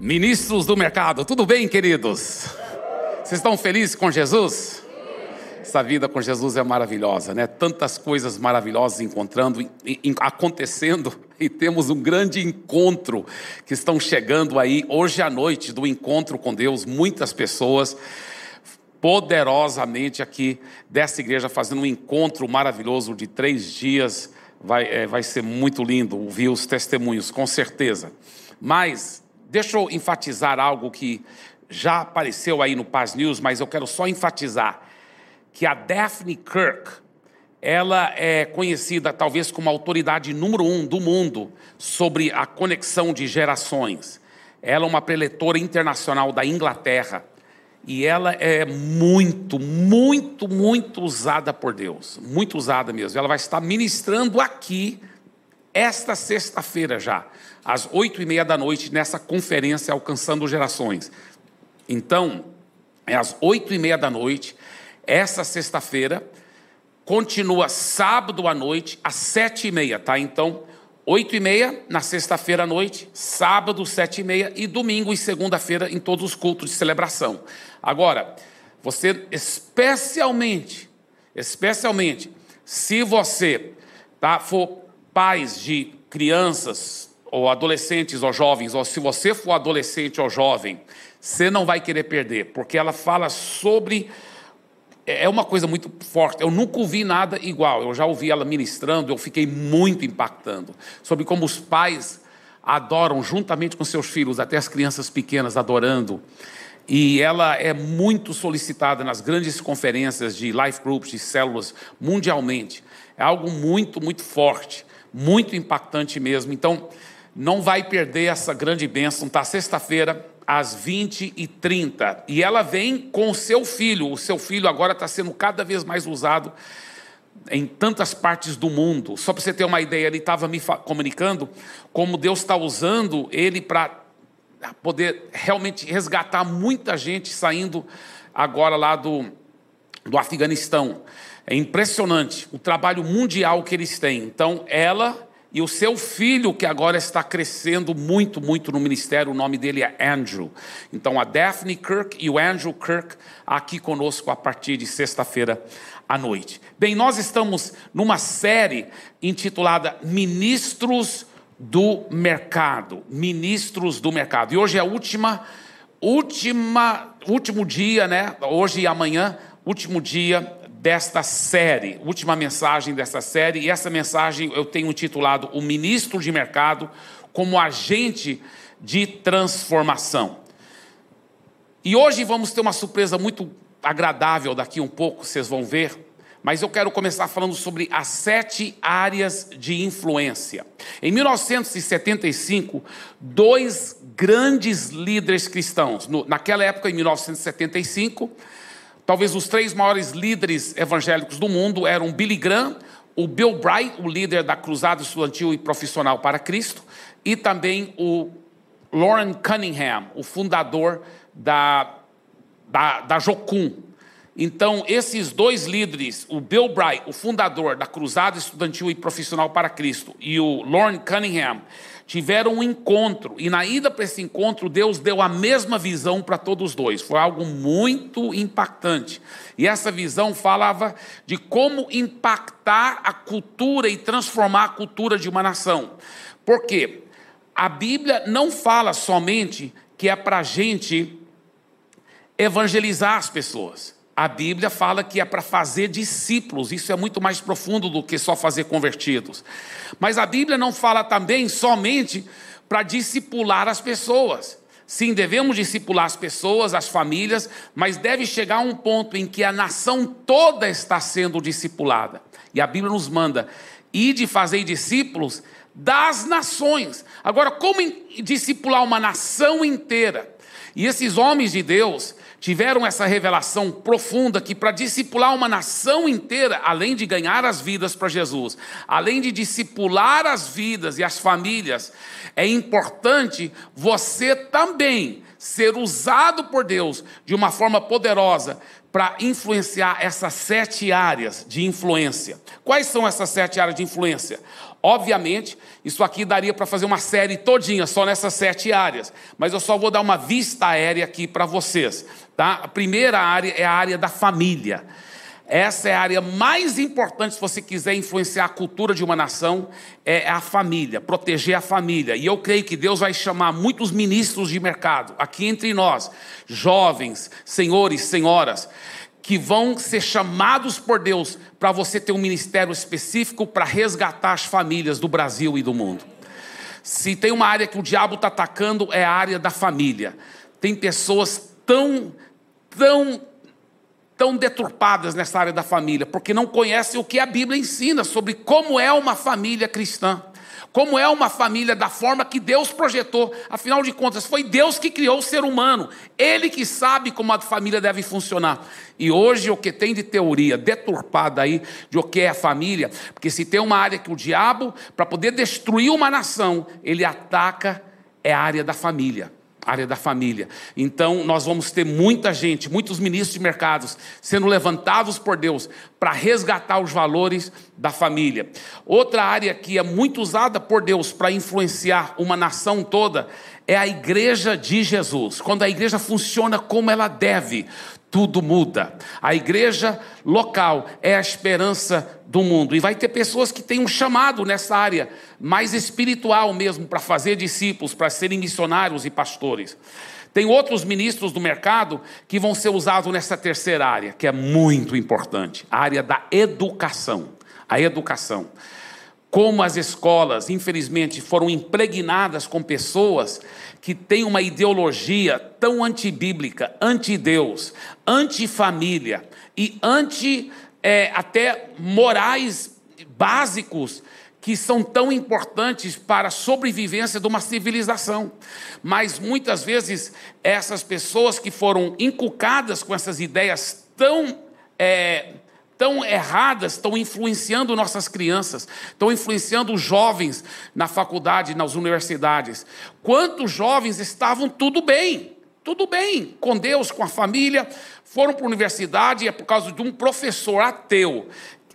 Ministros do mercado, tudo bem, queridos? Vocês estão felizes com Jesus? Essa vida com Jesus é maravilhosa, né? Tantas coisas maravilhosas encontrando, acontecendo, e temos um grande encontro que estão chegando aí hoje à noite do encontro com Deus. Muitas pessoas poderosamente aqui dessa igreja fazendo um encontro maravilhoso de três dias. Vai, é, vai ser muito lindo ouvir os testemunhos, com certeza. Mas deixa eu enfatizar algo que já apareceu aí no Paz News, mas eu quero só enfatizar que a Daphne Kirk, ela é conhecida talvez como a autoridade número um do mundo sobre a conexão de gerações. Ela é uma preletora internacional da Inglaterra e ela é muito, muito, muito usada por Deus, muito usada mesmo. Ela vai estar ministrando aqui esta sexta-feira já, às oito e meia da noite, nessa conferência Alcançando Gerações. Então, é às oito e meia da noite, essa sexta-feira, continua sábado à noite, às sete e meia, tá? Então, oito e meia na sexta-feira à noite, sábado, sete e meia, e domingo e segunda-feira em todos os cultos de celebração. Agora, você especialmente, especialmente, se você tá, for pais de crianças, ou adolescentes ou jovens, ou se você for adolescente ou jovem, você não vai querer perder, porque ela fala sobre. É uma coisa muito forte. Eu nunca ouvi nada igual. Eu já ouvi ela ministrando, eu fiquei muito impactando sobre como os pais adoram juntamente com seus filhos, até as crianças pequenas adorando. E ela é muito solicitada nas grandes conferências de life groups, de células mundialmente. É algo muito, muito forte, muito impactante mesmo. Então, não vai perder essa grande bênção. Tá sexta-feira, às 20h30. E ela vem com seu filho. O seu filho agora está sendo cada vez mais usado em tantas partes do mundo. Só para você ter uma ideia, ele estava me comunicando como Deus está usando ele para poder realmente resgatar muita gente saindo agora lá do, do Afeganistão. É impressionante o trabalho mundial que eles têm. Então, ela e o seu filho, que agora está crescendo muito, muito no ministério, o nome dele é Andrew. Então, a Daphne Kirk e o Andrew Kirk aqui conosco a partir de sexta-feira à noite. Bem, nós estamos numa série intitulada Ministros do Mercado. Ministros do Mercado. E hoje é a última, última, último dia, né? Hoje e amanhã, último dia desta série, última mensagem desta série, e essa mensagem eu tenho intitulado O Ministro de Mercado como Agente de Transformação. E hoje vamos ter uma surpresa muito agradável daqui um pouco, vocês vão ver, mas eu quero começar falando sobre as sete áreas de influência. Em 1975, dois grandes líderes cristãos, naquela época, em 1975, Talvez os três maiores líderes evangélicos do mundo eram Billy Graham, o Bill Bright, o líder da Cruzada Estudantil e Profissional para Cristo, e também o Lauren Cunningham, o fundador da, da, da Jocum. Então, esses dois líderes, o Bill Bright, o fundador da Cruzada Estudantil e Profissional para Cristo, e o Lauren Cunningham, tiveram um encontro, e na ida para esse encontro, Deus deu a mesma visão para todos dois. Foi algo muito impactante. E essa visão falava de como impactar a cultura e transformar a cultura de uma nação. Por quê? A Bíblia não fala somente que é para a gente evangelizar as pessoas. A Bíblia fala que é para fazer discípulos, isso é muito mais profundo do que só fazer convertidos. Mas a Bíblia não fala também somente para discipular as pessoas. Sim, devemos discipular as pessoas, as famílias, mas deve chegar a um ponto em que a nação toda está sendo discipulada. E a Bíblia nos manda ir de fazer discípulos das nações. Agora, como discipular uma nação inteira? E esses homens de Deus, tiveram essa revelação profunda que para discipular uma nação inteira, além de ganhar as vidas para Jesus, além de discipular as vidas e as famílias, é importante você também ser usado por Deus de uma forma poderosa para influenciar essas sete áreas de influência. Quais são essas sete áreas de influência? Obviamente, isso aqui daria para fazer uma série todinha só nessas sete áreas, mas eu só vou dar uma vista aérea aqui para vocês. Tá? A primeira área é a área da família. Essa é a área mais importante se você quiser influenciar a cultura de uma nação, é a família, proteger a família. E eu creio que Deus vai chamar muitos ministros de mercado aqui entre nós, jovens, senhores, senhoras, que vão ser chamados por Deus para você ter um ministério específico para resgatar as famílias do Brasil e do mundo. Se tem uma área que o diabo está atacando, é a área da família. Tem pessoas tão, tão tão deturpadas nessa área da família, porque não conhecem o que a Bíblia ensina sobre como é uma família cristã, como é uma família da forma que Deus projetou. Afinal de contas, foi Deus que criou o ser humano, Ele que sabe como a família deve funcionar. E hoje o que tem de teoria deturpada aí de o que é a família, porque se tem uma área que o diabo, para poder destruir uma nação, ele ataca, é a área da família área da família. Então, nós vamos ter muita gente, muitos ministros de mercados sendo levantados por Deus para resgatar os valores da família. Outra área que é muito usada por Deus para influenciar uma nação toda é a igreja de Jesus. Quando a igreja funciona como ela deve, tudo muda. A igreja local é a esperança do mundo. E vai ter pessoas que têm um chamado nessa área, mais espiritual mesmo, para fazer discípulos, para serem missionários e pastores. Tem outros ministros do mercado que vão ser usados nessa terceira área, que é muito importante a área da educação. A educação. Como as escolas, infelizmente, foram impregnadas com pessoas que têm uma ideologia tão antibíblica, anti-Deus, anti-família e anti é, até morais básicos que são tão importantes para a sobrevivência de uma civilização. Mas muitas vezes essas pessoas que foram inculcadas com essas ideias tão é, tão erradas estão influenciando nossas crianças, estão influenciando os jovens na faculdade, nas universidades. Quantos jovens estavam tudo bem, tudo bem, com Deus, com a família, foram para a universidade e é por causa de um professor ateu,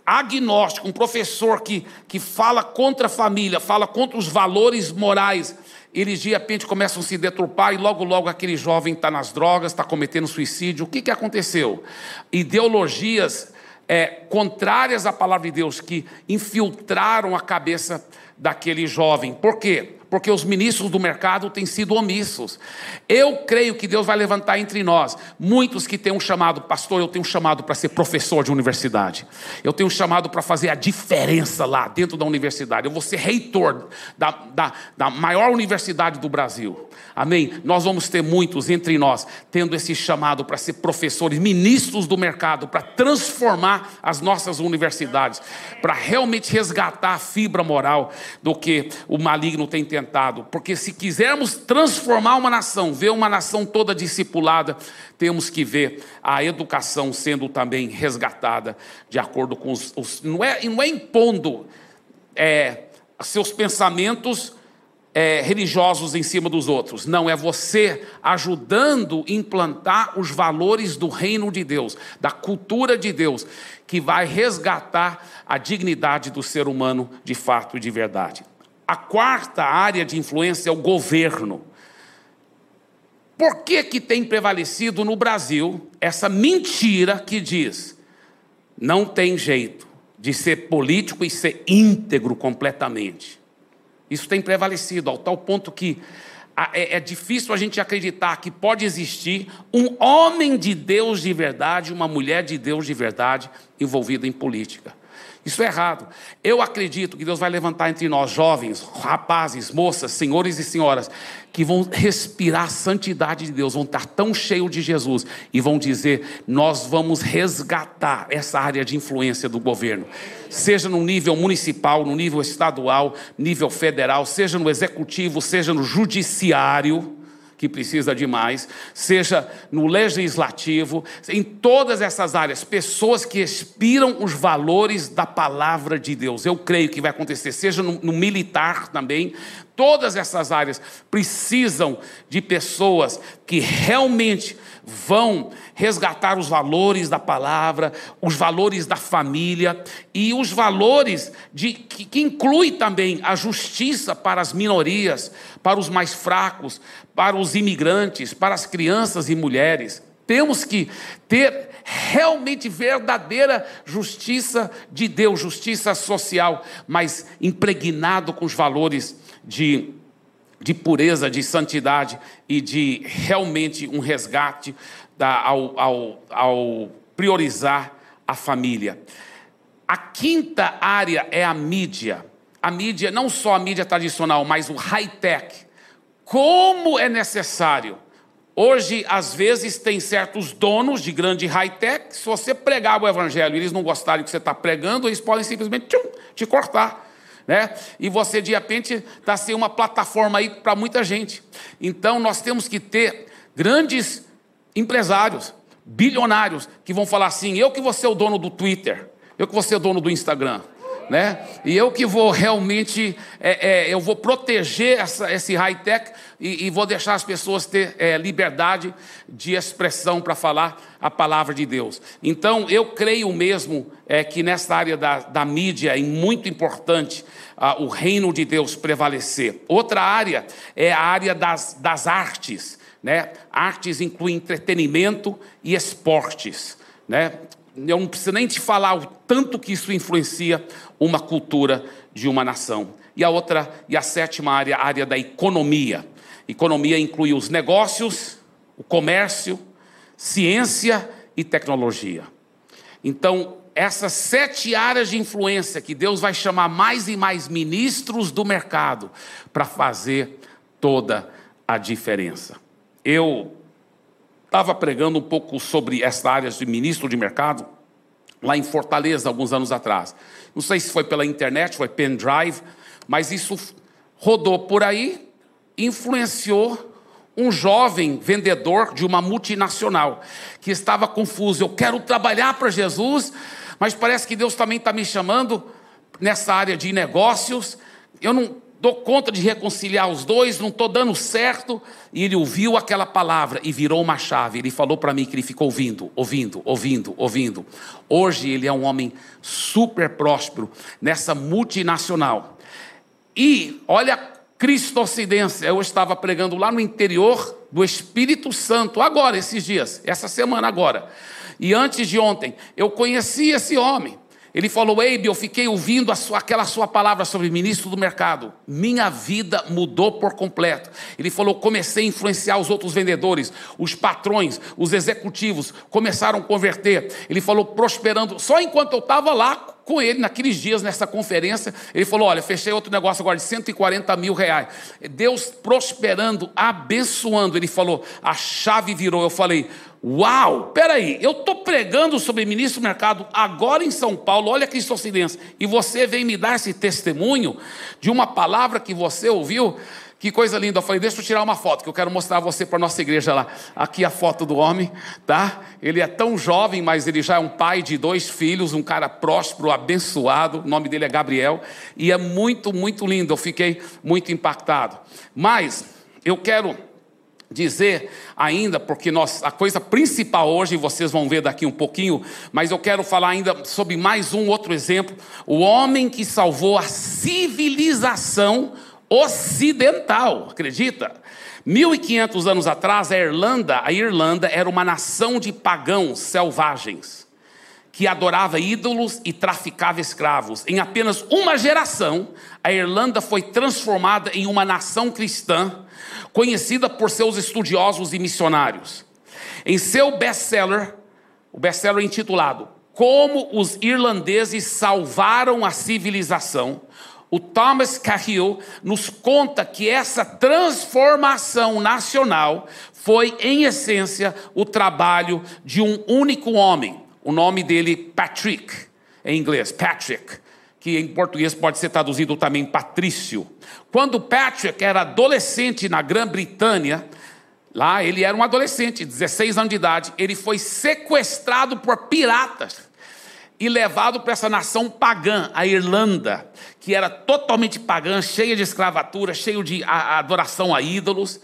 agnóstico, um professor que, que fala contra a família, fala contra os valores morais. Eles de repente começam a se deturpar e logo, logo aquele jovem está nas drogas, está cometendo suicídio. O que, que aconteceu? Ideologias é, contrárias à palavra de Deus que infiltraram a cabeça daquele jovem. Por quê? Porque os ministros do mercado têm sido omissos. Eu creio que Deus vai levantar entre nós muitos que têm um chamado, pastor, eu tenho um chamado para ser professor de universidade. Eu tenho um chamado para fazer a diferença lá dentro da universidade. Eu vou ser reitor da, da, da maior universidade do Brasil. Amém? Nós vamos ter muitos entre nós tendo esse chamado para ser professores, ministros do mercado, para transformar as nossas universidades, para realmente resgatar a fibra moral do que o maligno tem tentado. Porque se quisermos transformar uma nação, ver uma nação toda discipulada, temos que ver a educação sendo também resgatada de acordo com os. os não, é, não é impondo é, seus pensamentos é, religiosos em cima dos outros. Não, é você ajudando a implantar os valores do reino de Deus, da cultura de Deus, que vai resgatar a dignidade do ser humano de fato e de verdade. A quarta área de influência é o governo. Por que, que tem prevalecido no Brasil essa mentira que diz não tem jeito de ser político e ser íntegro completamente? Isso tem prevalecido ao tal ponto que é, é, difícil a gente acreditar que pode existir um homem de Deus de verdade, uma mulher de Deus de verdade envolvida em política. Isso é errado. Eu acredito que Deus vai levantar entre nós, jovens, rapazes, moças, senhores e senhoras, que vão respirar a santidade de Deus, vão estar tão cheios de Jesus e vão dizer: Nós vamos resgatar essa área de influência do governo, seja no nível municipal, no nível estadual, nível federal, seja no executivo, seja no judiciário que precisa de mais, seja no legislativo, em todas essas áreas, pessoas que expiram os valores da palavra de Deus. Eu creio que vai acontecer, seja no, no militar também, todas essas áreas precisam de pessoas que realmente vão resgatar os valores da palavra, os valores da família e os valores de que, que inclui também a justiça para as minorias, para os mais fracos, para os imigrantes, para as crianças e mulheres. Temos que ter realmente verdadeira justiça de Deus, justiça social, mas impregnado com os valores de, de pureza, de santidade e de realmente um resgate da, ao, ao, ao priorizar a família. A quinta área é a mídia. A mídia, não só a mídia tradicional, mas o high-tech. Como é necessário Hoje, às vezes, tem certos donos de grande high-tech, se você pregar o evangelho e eles não gostarem do que você está pregando, eles podem simplesmente tchum, te cortar. Né? E você, de repente, está sem uma plataforma aí para muita gente. Então, nós temos que ter grandes empresários, bilionários, que vão falar assim: eu que vou ser o dono do Twitter, eu que vou ser o dono do Instagram né? E eu que vou realmente, é, é, eu vou proteger essa, esse high-tech e, e, vou deixar as pessoas ter é, liberdade de expressão para falar a palavra de Deus. Então, eu creio mesmo é, que nessa área da, da mídia é muito importante ah, o reino de Deus prevalecer. Outra área é a área das, das artes. Né? Artes inclui entretenimento e esportes. Né? Eu não preciso nem te falar o tanto que isso influencia uma cultura de uma nação. E a outra, e a sétima área, a área da economia. Economia inclui os negócios, o comércio, ciência e tecnologia. Então, essas sete áreas de influência que Deus vai chamar mais e mais ministros do mercado para fazer toda a diferença. Eu estava pregando um pouco sobre essa área de ministro de mercado, lá em Fortaleza, alguns anos atrás. Não sei se foi pela internet, foi pendrive, mas isso rodou por aí, influenciou um jovem vendedor de uma multinacional que estava confuso. Eu quero trabalhar para Jesus, mas parece que Deus também está me chamando nessa área de negócios. Eu não dou conta de reconciliar os dois, não estou dando certo. E ele ouviu aquela palavra e virou uma chave. Ele falou para mim que ele ficou ouvindo, ouvindo, ouvindo, ouvindo. Hoje ele é um homem super próspero nessa multinacional. E olha Cristocidência, eu estava pregando lá no interior do Espírito Santo, agora, esses dias, essa semana agora. E antes de ontem, eu conheci esse homem. Ele falou: Eibe, eu fiquei ouvindo sua, aquela sua palavra sobre ministro do mercado. Minha vida mudou por completo. Ele falou: comecei a influenciar os outros vendedores, os patrões, os executivos, começaram a converter. Ele falou: prosperando. Só enquanto eu estava lá com ele, naqueles dias, nessa conferência, ele falou: Olha, fechei outro negócio agora de 140 mil reais. Deus prosperando, abençoando. Ele falou: A chave virou. Eu falei: Uau, peraí, eu estou pregando sobre ministro do mercado agora em São Paulo, olha que coincidência, e você vem me dar esse testemunho de uma palavra que você ouviu, que coisa linda. Eu falei, deixa eu tirar uma foto, que eu quero mostrar você para a nossa igreja lá. Aqui a foto do homem, tá? Ele é tão jovem, mas ele já é um pai de dois filhos, um cara próspero, abençoado. O nome dele é Gabriel, e é muito, muito lindo. Eu fiquei muito impactado. Mas eu quero dizer ainda, porque nós, a coisa principal hoje, vocês vão ver daqui um pouquinho, mas eu quero falar ainda sobre mais um outro exemplo: o homem que salvou a civilização ocidental, acredita? 1500 anos atrás, a Irlanda, a Irlanda era uma nação de pagãos selvagens que adorava ídolos e traficava escravos. Em apenas uma geração, a Irlanda foi transformada em uma nação cristã conhecida por seus estudiosos e missionários. Em seu best-seller, o best-seller intitulado Como os Irlandeses Salvaram a Civilização, o Thomas Cahill nos conta que essa transformação nacional foi, em essência, o trabalho de um único homem. O nome dele, Patrick, em inglês, Patrick que em português pode ser traduzido também Patrício. Quando Patrick era adolescente na Grã-Bretanha, lá ele era um adolescente, 16 anos de idade, ele foi sequestrado por piratas. e levado para essa nação pagã, a Irlanda, que era totalmente pagã, cheia de escravatura, cheio de adoração a ídolos.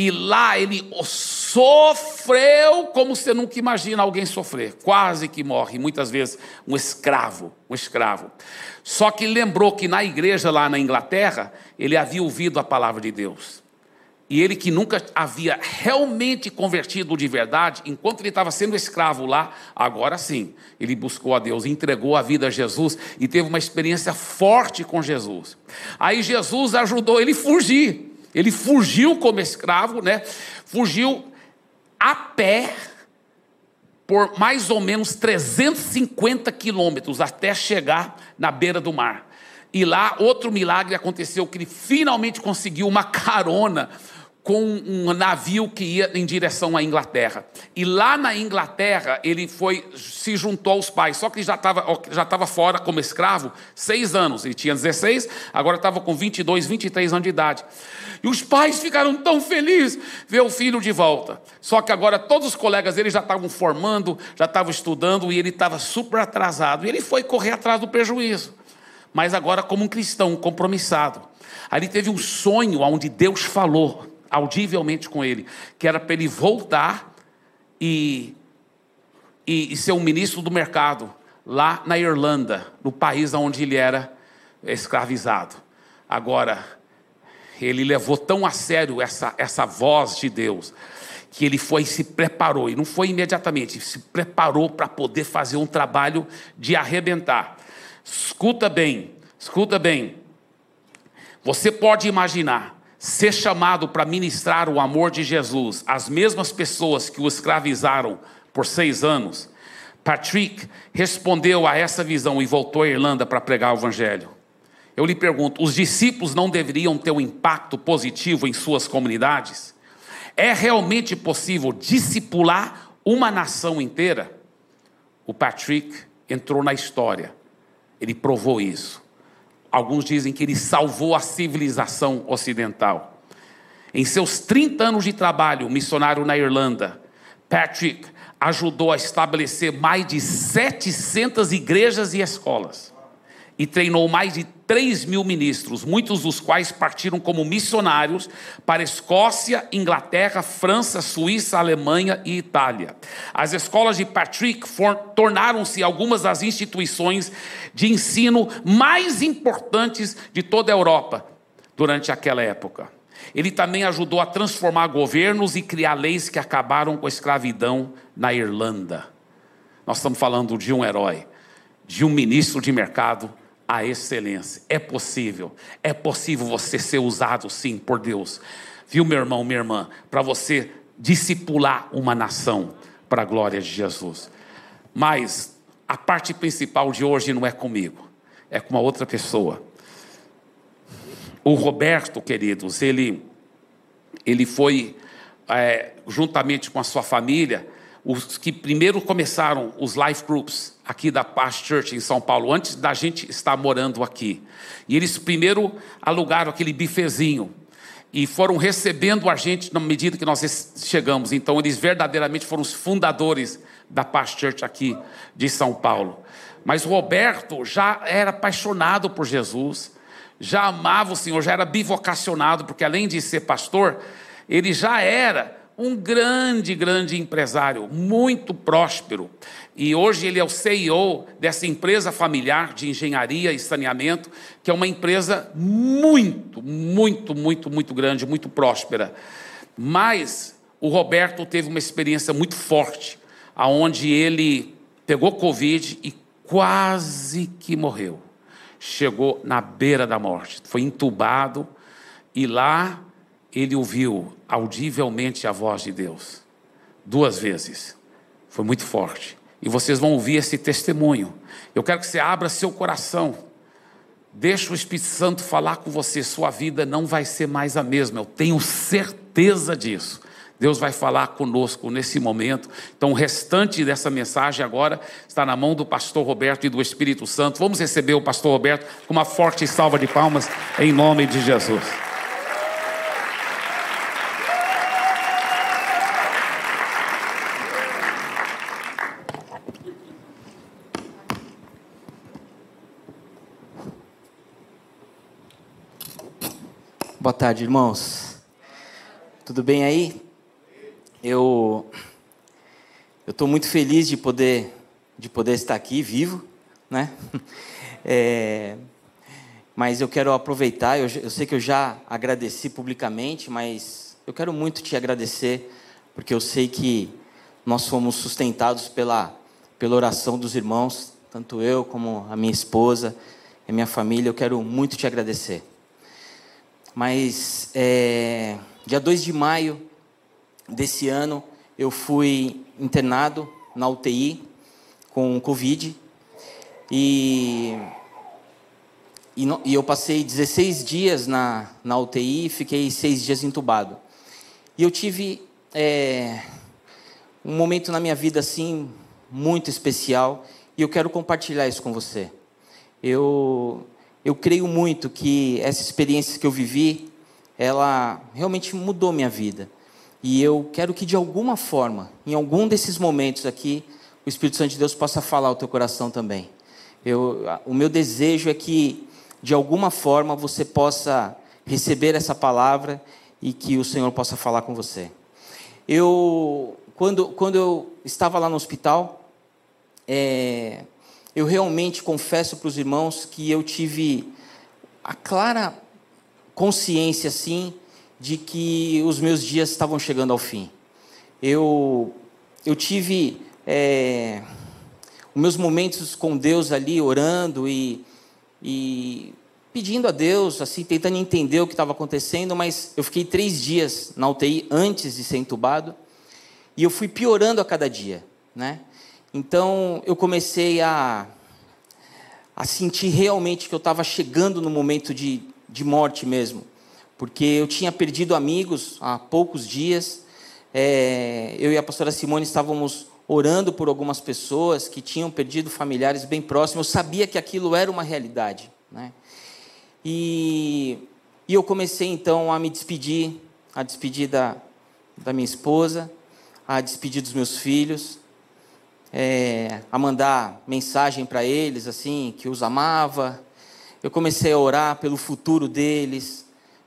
E lá ele sofreu como você nunca imagina alguém sofrer, quase que morre, muitas vezes um escravo, um escravo. Só que lembrou que na igreja lá na Inglaterra, ele havia ouvido a palavra de Deus. E ele que nunca havia realmente convertido de verdade, enquanto ele estava sendo escravo lá, agora sim, ele buscou a Deus, entregou a vida a Jesus e teve uma experiência forte com Jesus. Aí Jesus ajudou ele a fugir. Ele fugiu como escravo, né? Fugiu a pé por mais ou menos 350 quilômetros até chegar na beira do mar. E lá outro milagre aconteceu que ele finalmente conseguiu uma carona com um navio que ia em direção à Inglaterra. E lá na Inglaterra ele foi se juntou aos pais, só que já estava já estava fora como escravo seis anos. Ele tinha 16, agora estava com 22, 23 anos de idade. E os pais ficaram tão felizes ver o filho de volta. Só que agora todos os colegas dele já estavam formando, já estavam estudando e ele estava super atrasado. E ele foi correr atrás do prejuízo. Mas agora como um cristão compromissado. Ele teve um sonho onde Deus falou audivelmente com ele, que era para ele voltar e, e, e, ser um ministro do mercado lá na Irlanda, no país onde ele era escravizado. Agora, ele levou tão a sério essa, essa voz de Deus, que ele foi e se preparou, e não foi imediatamente, se preparou para poder fazer um trabalho de arrebentar. Escuta bem, escuta bem. Você pode imaginar ser chamado para ministrar o amor de Jesus às mesmas pessoas que o escravizaram por seis anos, Patrick respondeu a essa visão e voltou à Irlanda para pregar o Evangelho. Eu lhe pergunto: os discípulos não deveriam ter um impacto positivo em suas comunidades? É realmente possível discipular uma nação inteira? O Patrick entrou na história, ele provou isso. Alguns dizem que ele salvou a civilização ocidental. Em seus 30 anos de trabalho missionário na Irlanda, Patrick ajudou a estabelecer mais de 700 igrejas e escolas e treinou mais de 3 mil ministros, muitos dos quais partiram como missionários para Escócia, Inglaterra, França, Suíça, Alemanha e Itália. As escolas de Patrick tornaram-se algumas das instituições de ensino mais importantes de toda a Europa durante aquela época. Ele também ajudou a transformar governos e criar leis que acabaram com a escravidão na Irlanda. Nós estamos falando de um herói, de um ministro de mercado a excelência. É possível, é possível você ser usado sim por Deus. Viu, meu irmão, minha irmã, para você discipular uma nação para a glória de Jesus. Mas a parte principal de hoje não é comigo, é com uma outra pessoa. O Roberto, queridos, ele, ele foi, é, juntamente com a sua família, os que primeiro começaram os life groups aqui da Paz Church em São Paulo, antes da gente estar morando aqui. E eles primeiro alugaram aquele bifezinho e foram recebendo a gente na medida que nós chegamos. Então, eles verdadeiramente foram os fundadores da Paz Church aqui de São Paulo. Mas o Roberto já era apaixonado por Jesus, já amava o Senhor, já era bivocacionado, porque além de ser pastor, ele já era um grande, grande empresário, muito próspero. E hoje ele é o CEO dessa empresa familiar de engenharia e saneamento, que é uma empresa muito, muito, muito, muito grande, muito próspera. Mas o Roberto teve uma experiência muito forte, aonde ele pegou Covid e quase que morreu. Chegou na beira da morte, foi entubado e lá ele ouviu audivelmente a voz de Deus. Duas vezes. Foi muito forte. E vocês vão ouvir esse testemunho. Eu quero que você abra seu coração. Deixa o Espírito Santo falar com você. Sua vida não vai ser mais a mesma. Eu tenho certeza disso. Deus vai falar conosco nesse momento. Então, o restante dessa mensagem agora está na mão do pastor Roberto e do Espírito Santo. Vamos receber o pastor Roberto com uma forte salva de palmas em nome de Jesus. Boa tarde, irmãos. Tudo bem aí? Eu eu estou muito feliz de poder de poder estar aqui vivo, né? É, mas eu quero aproveitar. Eu, eu sei que eu já agradeci publicamente, mas eu quero muito te agradecer porque eu sei que nós fomos sustentados pela pela oração dos irmãos, tanto eu como a minha esposa, a minha família. Eu quero muito te agradecer. Mas é, dia 2 de maio desse ano, eu fui internado na UTI com Covid e, e, no, e, eu passei 16 dias na, na UTI e fiquei seis dias entubado. E eu tive é, um momento na minha vida assim muito especial e eu quero compartilhar isso com você. Eu eu creio muito que essa experiência que eu vivi, ela realmente mudou minha vida. E eu quero que de alguma forma, em algum desses momentos aqui, o Espírito Santo de Deus possa falar ao teu coração também. Eu, o meu desejo é que de alguma forma você possa receber essa palavra e que o Senhor possa falar com você. Eu, quando, quando eu estava lá no hospital, é, eu realmente confesso para os irmãos que eu tive a clara consciência, assim, de que os meus dias estavam chegando ao fim. Eu, eu tive é, os meus momentos com Deus ali, orando e, e pedindo a Deus, assim, tentando entender o que estava acontecendo, mas eu fiquei três dias na UTI antes de ser entubado e eu fui piorando a cada dia, né? Então eu comecei a, a sentir realmente que eu estava chegando no momento de, de morte mesmo, porque eu tinha perdido amigos há poucos dias. É, eu e a pastora Simone estávamos orando por algumas pessoas que tinham perdido familiares bem próximos. Eu sabia que aquilo era uma realidade. Né? E, e eu comecei então a me despedir, a despedir da, da minha esposa, a despedir dos meus filhos é, a mandar mensagem para eles, assim, que os amava. Eu comecei a orar pelo futuro deles,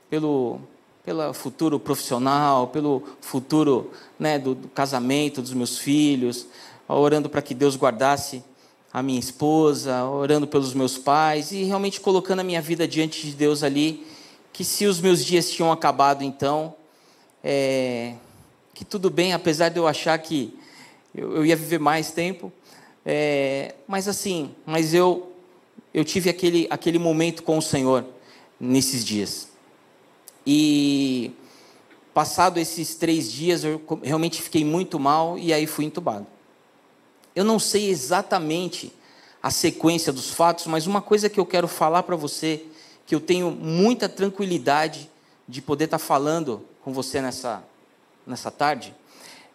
pelo, pelo futuro profissional, pelo futuro né, do, do casamento dos meus filhos, orando para que Deus guardasse a minha esposa, orando pelos meus pais e realmente colocando a minha vida diante de Deus ali, que se os meus dias tinham acabado então, é, que tudo bem, apesar de eu achar que eu, eu ia viver mais tempo. É, mas assim, mas eu, eu tive aquele, aquele momento com o Senhor nesses dias. E passado esses três dias, eu realmente fiquei muito mal e aí fui entubado. Eu não sei exatamente a sequência dos fatos, mas uma coisa que eu quero falar para você, que eu tenho muita tranquilidade de poder estar tá falando com você nessa, nessa tarde,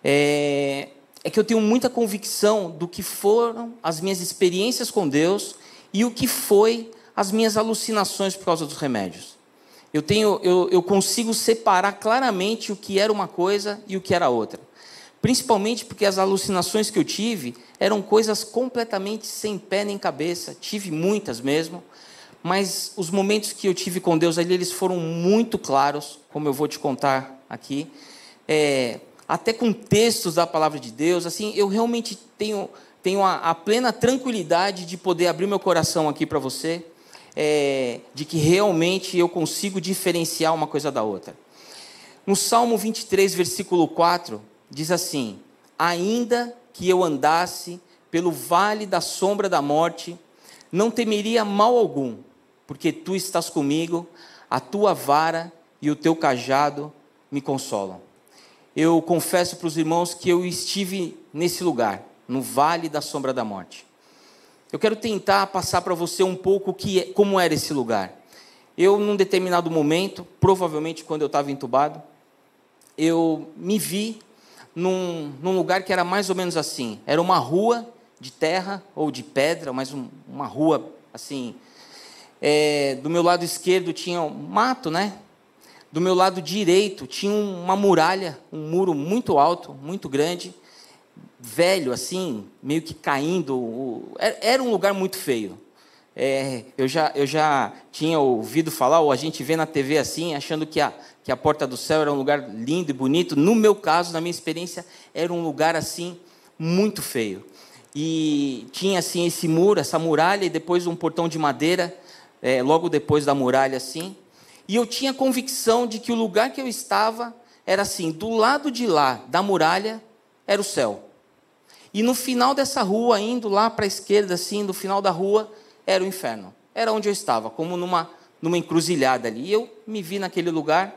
é, é que eu tenho muita convicção do que foram as minhas experiências com Deus e o que foi as minhas alucinações por causa dos remédios. Eu, tenho, eu, eu consigo separar claramente o que era uma coisa e o que era outra. Principalmente porque as alucinações que eu tive eram coisas completamente sem pé nem cabeça. Tive muitas mesmo, mas os momentos que eu tive com Deus ali, eles foram muito claros, como eu vou te contar aqui. É, até com textos da palavra de Deus. Assim, eu realmente tenho, tenho a, a plena tranquilidade de poder abrir meu coração aqui para você, é, de que realmente eu consigo diferenciar uma coisa da outra. No Salmo 23, versículo 4, diz assim: Ainda que eu andasse pelo vale da sombra da morte, não temeria mal algum, porque tu estás comigo, a tua vara e o teu cajado me consolam eu confesso para os irmãos que eu estive nesse lugar, no vale da sombra da morte. Eu quero tentar passar para você um pouco que, é, como era esse lugar. Eu, num determinado momento, provavelmente quando eu estava entubado, eu me vi num, num, lugar que era mais ou menos assim. Era uma rua de terra ou de pedra, mas um, uma rua assim. É, do meu lado esquerdo tinha um mato, né? Do meu lado direito tinha uma muralha, um muro muito alto, muito grande, velho, assim, meio que caindo. Era um lugar muito feio. É, eu, já, eu já tinha ouvido falar, ou a gente vê na TV assim, achando que a, que a porta do céu era um lugar lindo e bonito. No meu caso, na minha experiência, era um lugar assim, muito feio. E tinha assim esse muro, essa muralha, e depois um portão de madeira, é, logo depois da muralha assim. E eu tinha convicção de que o lugar que eu estava era assim: do lado de lá da muralha era o céu. E no final dessa rua, indo lá para a esquerda, assim, no final da rua, era o inferno. Era onde eu estava, como numa, numa encruzilhada ali. E eu me vi naquele lugar.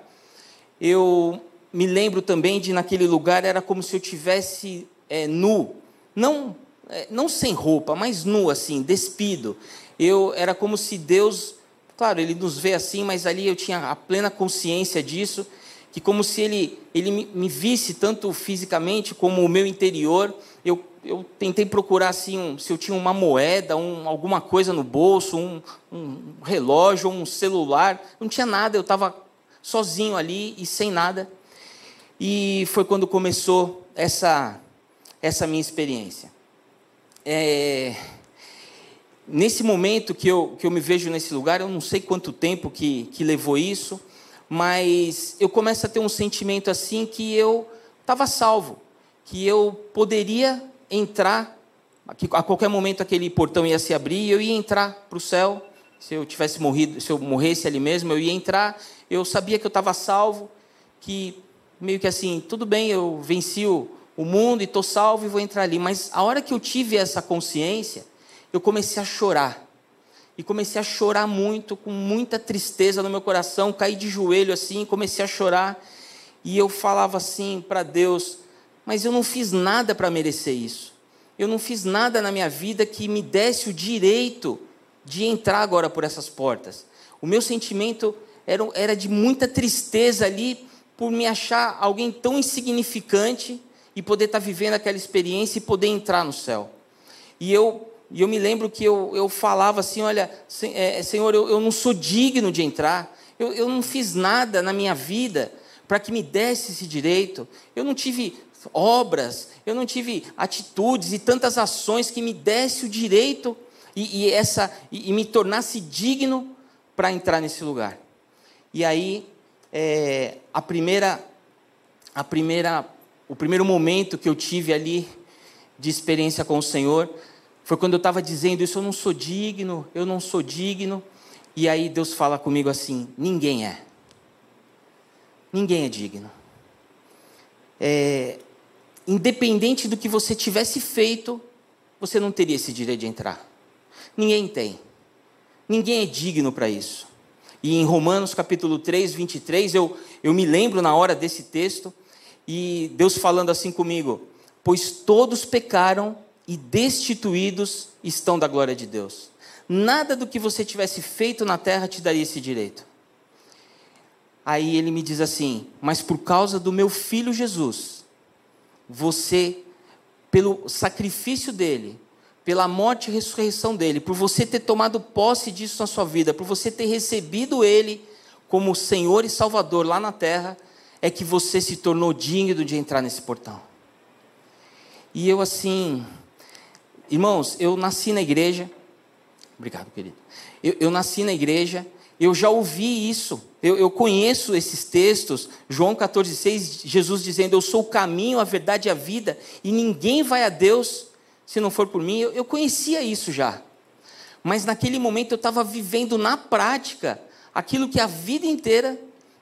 Eu me lembro também de naquele lugar era como se eu tivesse é, nu, não é, não sem roupa, mas nu assim, despido. Eu era como se Deus, claro, ele nos vê assim, mas ali eu tinha a plena consciência disso, que como se ele ele me, visse tanto fisicamente como o meu interior. Eu eu tentei procurar assim, um, se eu tinha uma moeda, um, alguma coisa no bolso, um, um relógio, um celular. Não tinha nada, eu estava sozinho ali e sem nada. E foi quando começou essa, essa minha experiência. É, nesse momento que eu, que eu me vejo nesse lugar, eu não sei quanto tempo que, que levou isso, mas eu começo a ter um sentimento assim que eu estava salvo, que eu poderia entrar, a qualquer momento aquele portão ia se abrir e eu ia entrar para o céu. Se eu tivesse morrido, se eu morresse ali mesmo, eu ia entrar. Eu sabia que eu estava salvo, que meio que assim, tudo bem, eu venci o mundo e estou salvo e vou entrar ali. Mas a hora que eu tive essa consciência, eu comecei a chorar. E comecei a chorar muito, com muita tristeza no meu coração, caí de joelho assim, comecei a chorar. E eu falava assim para Deus: mas eu não fiz nada para merecer isso. Eu não fiz nada na minha vida que me desse o direito de entrar agora por essas portas. O meu sentimento era, era de muita tristeza ali por me achar alguém tão insignificante e poder estar tá vivendo aquela experiência e poder entrar no céu. E eu, e eu me lembro que eu, eu falava assim: olha, é, Senhor, eu, eu não sou digno de entrar, eu, eu não fiz nada na minha vida para que me desse esse direito, eu não tive obras, eu não tive atitudes e tantas ações que me desse o direito e, e essa e, e, me tornasse digno para entrar nesse lugar. E aí é, a primeira a primeira o primeiro momento que eu tive ali de experiência com o Senhor foi quando eu estava dizendo isso eu não sou digno, eu não sou digno. E aí Deus fala comigo assim: ninguém é. Ninguém é digno. É, independente do que você tivesse feito, você não teria esse direito de entrar. Ninguém tem. Ninguém é digno para isso. E em Romanos capítulo 3, 23, eu, eu me lembro na hora desse texto, e Deus falando assim comigo: Pois todos pecaram e destituídos estão da glória de Deus. Nada do que você tivesse feito na terra te daria esse direito. Aí ele me diz assim: Mas por causa do meu filho Jesus, você, pelo sacrifício dele, pela morte e ressurreição dele, por você ter tomado posse disso na sua vida, por você ter recebido ele como Senhor e Salvador lá na terra, é que você se tornou digno de entrar nesse portão. E eu assim, irmãos, eu nasci na igreja, obrigado querido, eu, eu nasci na igreja, eu já ouvi isso, eu, eu, conheço esses textos, João 14,6, Jesus dizendo: Eu sou o caminho, a verdade e a vida, e ninguém vai a Deus se não for por mim. Eu, eu conhecia isso já, mas naquele momento eu estava vivendo na prática aquilo que a vida inteira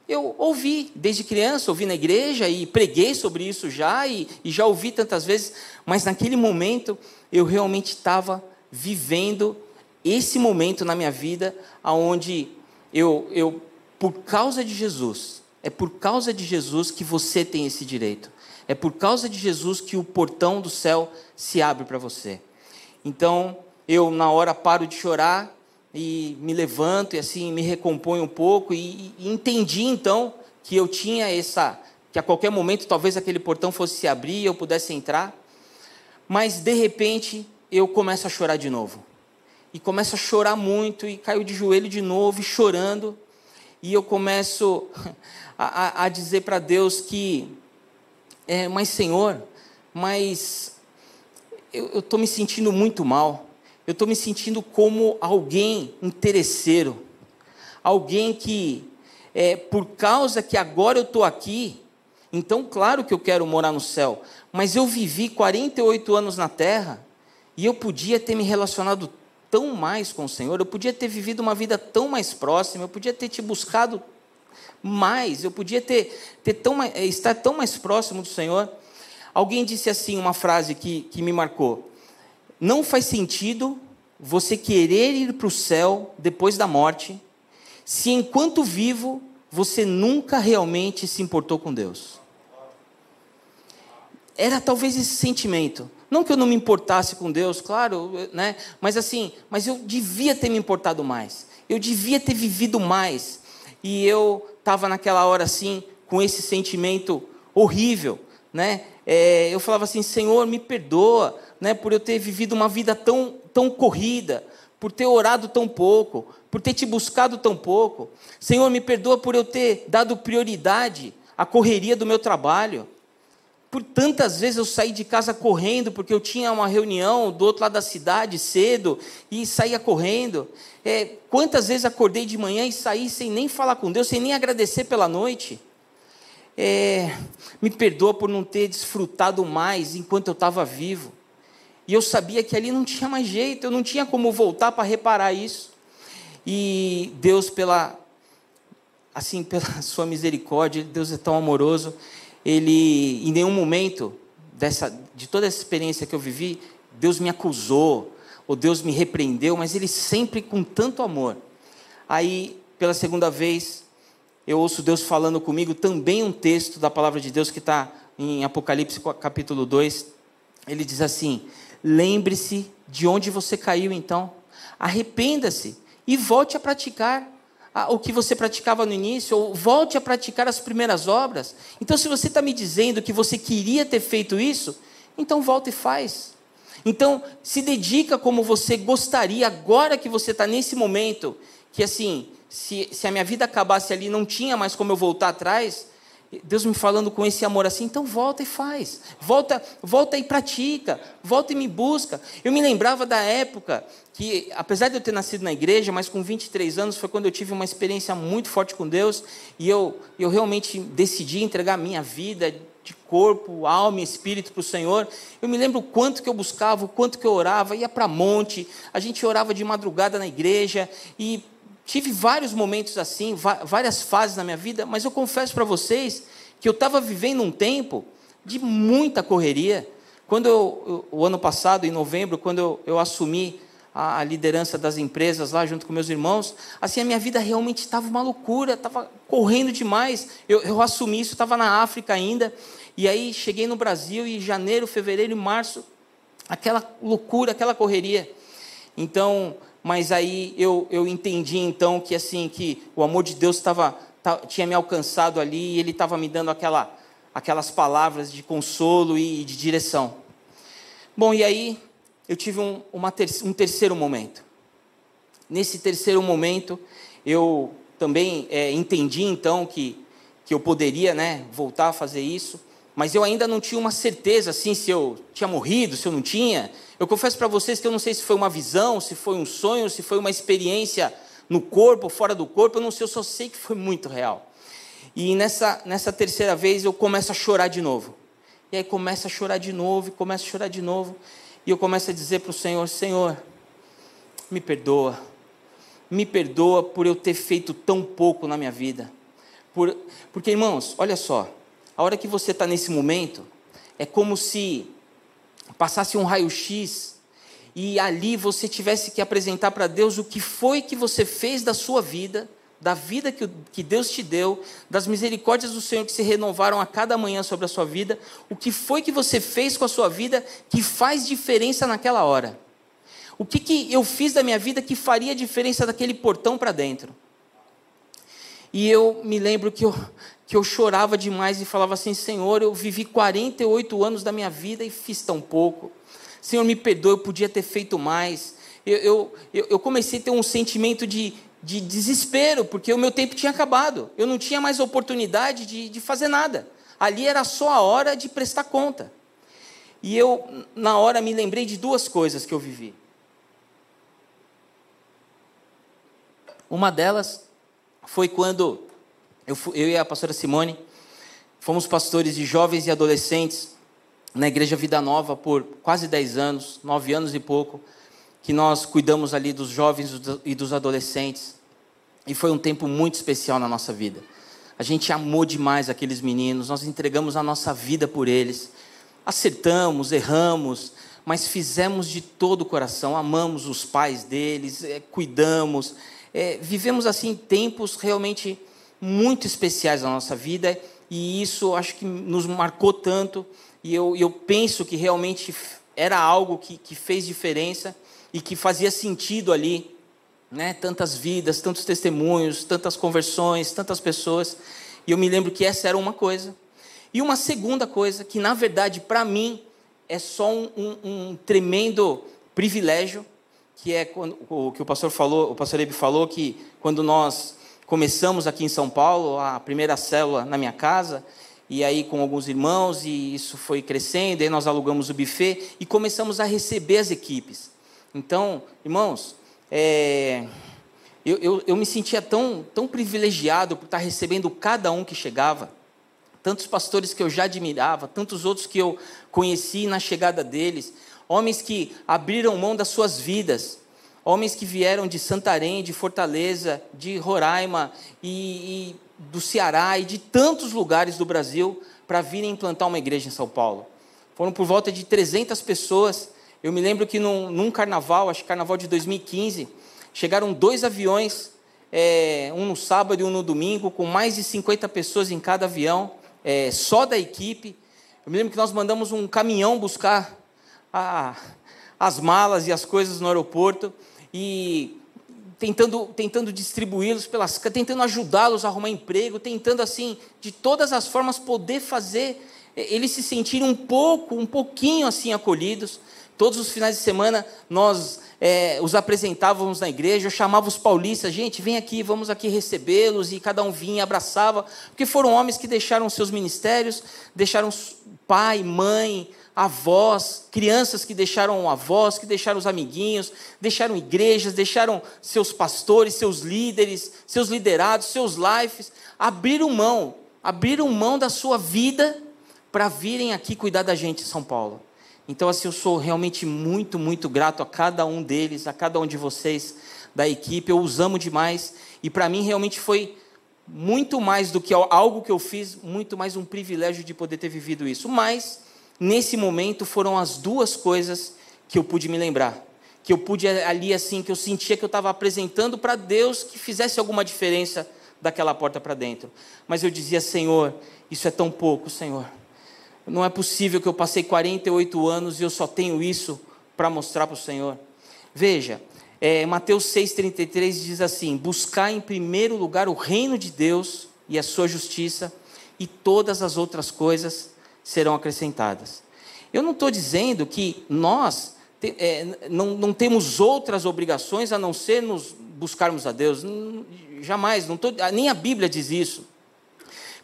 eu ouvi, desde criança, ouvi na igreja e preguei sobre isso já, e, e já ouvi tantas vezes, mas naquele momento eu realmente estava vivendo esse momento na minha vida, onde eu, eu, por causa de Jesus, é por causa de Jesus que você tem esse direito. É por causa de Jesus que o portão do céu se abre para você. Então, eu na hora paro de chorar e me levanto e assim me recomponho um pouco e, e entendi então que eu tinha essa que a qualquer momento talvez aquele portão fosse se abrir e eu pudesse entrar. Mas de repente eu começo a chorar de novo. E começo a chorar muito e caio de joelho de novo, chorando, e eu começo a, a dizer para Deus que, é, mas Senhor, mas eu estou me sentindo muito mal, eu estou me sentindo como alguém interesseiro, alguém que, é, por causa que agora eu estou aqui, então claro que eu quero morar no céu, mas eu vivi 48 anos na terra e eu podia ter me relacionado tão mais com o Senhor, eu podia ter vivido uma vida tão mais próxima, eu podia ter te buscado mais, eu podia ter, ter tão, estar tão mais próximo do Senhor. Alguém disse assim, uma frase que, que me marcou: Não faz sentido você querer ir para o céu depois da morte, se enquanto vivo você nunca realmente se importou com Deus. Era talvez esse sentimento. Não que eu não me importasse com Deus, claro, né? Mas assim, mas eu devia ter me importado mais. Eu devia ter vivido mais. E eu estava naquela hora assim, com esse sentimento horrível, né? é, eu falava assim: Senhor, me perdoa, né, por eu ter vivido uma vida tão, tão corrida, por ter orado tão pouco, por ter te buscado tão pouco. Senhor, me perdoa por eu ter dado prioridade à correria do meu trabalho. Por tantas vezes eu saí de casa correndo, porque eu tinha uma reunião do outro lado da cidade cedo e saía correndo. É, quantas vezes acordei de manhã e saí sem nem falar com Deus, sem nem agradecer pela noite é, me perdoa por não ter desfrutado mais enquanto eu estava vivo. E eu sabia que ali não tinha mais jeito, eu não tinha como voltar para reparar isso. E Deus, pela assim, pela sua misericórdia, Deus é tão amoroso, ele em nenhum momento dessa de toda essa experiência que eu vivi, Deus me acusou, ou Deus me repreendeu, mas ele sempre com tanto amor. Aí, pela segunda vez, eu ouço Deus falando comigo também um texto da palavra de Deus que está em Apocalipse capítulo 2. Ele diz assim: Lembre-se de onde você caiu então, arrependa-se e volte a praticar o que você praticava no início, ou volte a praticar as primeiras obras. Então, se você está me dizendo que você queria ter feito isso, então volta e faz. Então, se dedica como você gostaria, agora que você está nesse momento, que assim, se, se a minha vida acabasse ali, não tinha mais como eu voltar atrás, Deus me falando com esse amor assim, então volta e faz, volta, volta e pratica, volta e me busca. Eu me lembrava da época que, apesar de eu ter nascido na igreja, mas com 23 anos foi quando eu tive uma experiência muito forte com Deus e eu, eu realmente decidi entregar a minha vida de corpo, alma e espírito para o Senhor. Eu me lembro o quanto que eu buscava, o quanto que eu orava, ia para monte, a gente orava de madrugada na igreja e Tive vários momentos assim, várias fases na minha vida, mas eu confesso para vocês que eu estava vivendo um tempo de muita correria. Quando eu, o ano passado, em novembro, quando eu, eu assumi a, a, liderança das empresas lá junto com meus irmãos, assim a minha vida realmente estava uma loucura, estava correndo demais. Eu, eu assumi isso, estava na África ainda, e aí cheguei no Brasil e janeiro, fevereiro e março, aquela loucura, aquela correria. Então, mas aí eu, eu entendi então que assim que o amor de Deus estava tinha me alcançado ali e ele estava me dando aquela, aquelas palavras de consolo e de direção. Bom, e aí eu tive um, ter, um terceiro momento. Nesse terceiro momento, eu também é, entendi então que, que eu poderia né, voltar a fazer isso mas eu ainda não tinha uma certeza assim se eu tinha morrido, se eu não tinha. Eu confesso para vocês que eu não sei se foi uma visão, se foi um sonho, se foi uma experiência no corpo, fora do corpo, eu não sei, eu só sei que foi muito real. E nessa, nessa terceira vez eu começo a chorar de novo. E aí começa a chorar de novo, e começa a chorar de novo. E eu começo a dizer para o Senhor: Senhor, me perdoa. Me perdoa por eu ter feito tão pouco na minha vida. Por, porque, irmãos, olha só. A hora que você está nesse momento, é como se passasse um raio-x e ali você tivesse que apresentar para Deus o que foi que você fez da sua vida, da vida que, que Deus te deu, das misericórdias do Senhor que se renovaram a cada manhã sobre a sua vida, o que foi que você fez com a sua vida que faz diferença naquela hora. O que, que eu fiz da minha vida que faria diferença daquele portão para dentro? E eu me lembro que eu, que eu chorava demais e falava assim: Senhor, eu vivi 48 anos da minha vida e fiz tão pouco. Senhor, me perdoe, eu podia ter feito mais. Eu, eu, eu comecei a ter um sentimento de, de desespero, porque o meu tempo tinha acabado. Eu não tinha mais oportunidade de, de fazer nada. Ali era só a hora de prestar conta. E eu, na hora, me lembrei de duas coisas que eu vivi. Uma delas foi quando eu, eu e a pastora Simone fomos pastores de jovens e adolescentes na Igreja Vida Nova por quase 10 anos, 9 anos e pouco, que nós cuidamos ali dos jovens e dos adolescentes. E foi um tempo muito especial na nossa vida. A gente amou demais aqueles meninos, nós entregamos a nossa vida por eles. Acertamos, erramos, mas fizemos de todo o coração, amamos os pais deles, é, cuidamos, é, vivemos assim tempos realmente muito especiais na nossa vida e isso acho que nos marcou tanto e eu, eu penso que realmente era algo que, que fez diferença e que fazia sentido ali né? Tantas vidas, tantos testemunhos, tantas conversões, tantas pessoas. E eu me lembro que essa era uma coisa. E uma segunda coisa, que na verdade para mim é só um, um, um, tremendo privilégio, que é quando, o que o pastor falou, o pastor Ebe falou que quando nós começamos aqui em São Paulo a primeira célula na minha casa, e aí com alguns irmãos, e isso foi crescendo, aí nós alugamos o buffet e começamos a receber as equipes. Então, irmãos, é, eu, eu, eu, me sentia tão, tão privilegiado por estar recebendo cada um que chegava. Tantos pastores que eu já admirava, tantos outros que eu conheci na chegada deles, homens que abriram mão das suas vidas, homens que vieram de Santarém, de Fortaleza, de Roraima e, e do Ceará e de tantos lugares do Brasil para virem implantar uma igreja em São Paulo. Foram por volta de 300 pessoas eu me lembro que num, num carnaval, acho que carnaval de 2015, chegaram dois aviões, é, um no sábado e um no domingo, com mais de 50 pessoas em cada avião, é, só da equipe. Eu me lembro que nós mandamos um caminhão buscar a, as malas e as coisas no aeroporto e tentando, tentando distribuí-los pelas, tentando ajudá-los a arrumar emprego, tentando assim de todas as formas poder fazer eles se sentirem um pouco, um pouquinho assim acolhidos. Todos os finais de semana nós é, os apresentávamos na igreja, eu chamava os paulistas, gente, vem aqui, vamos aqui recebê-los, e cada um vinha, abraçava, porque foram homens que deixaram seus ministérios, deixaram pai, mãe, avós, crianças que deixaram avós, que deixaram os amiguinhos, deixaram igrejas, deixaram seus pastores, seus líderes, seus liderados, seus lives, abriram mão, abriram mão da sua vida para virem aqui cuidar da gente em São Paulo. Então, assim, eu sou realmente muito, muito grato a cada um deles, a cada um de vocês da equipe. Eu os amo demais. E para mim, realmente foi muito mais do que algo que eu fiz, muito mais um privilégio de poder ter vivido isso. Mas, nesse momento, foram as duas coisas que eu pude me lembrar. Que eu pude ali, assim, que eu sentia que eu estava apresentando para Deus que fizesse alguma diferença daquela porta para dentro. Mas eu dizia, Senhor, isso é tão pouco, Senhor. Não é possível que eu passei 48 anos e eu só tenho isso para mostrar para o Senhor. Veja, é, Mateus 6,33 diz assim: Buscar em primeiro lugar o reino de Deus e a sua justiça, e todas as outras coisas serão acrescentadas. Eu não estou dizendo que nós te, é, não, não, temos outras obrigações a não ser nos buscarmos a Deus. Jamais, tô, nem a Bíblia diz isso.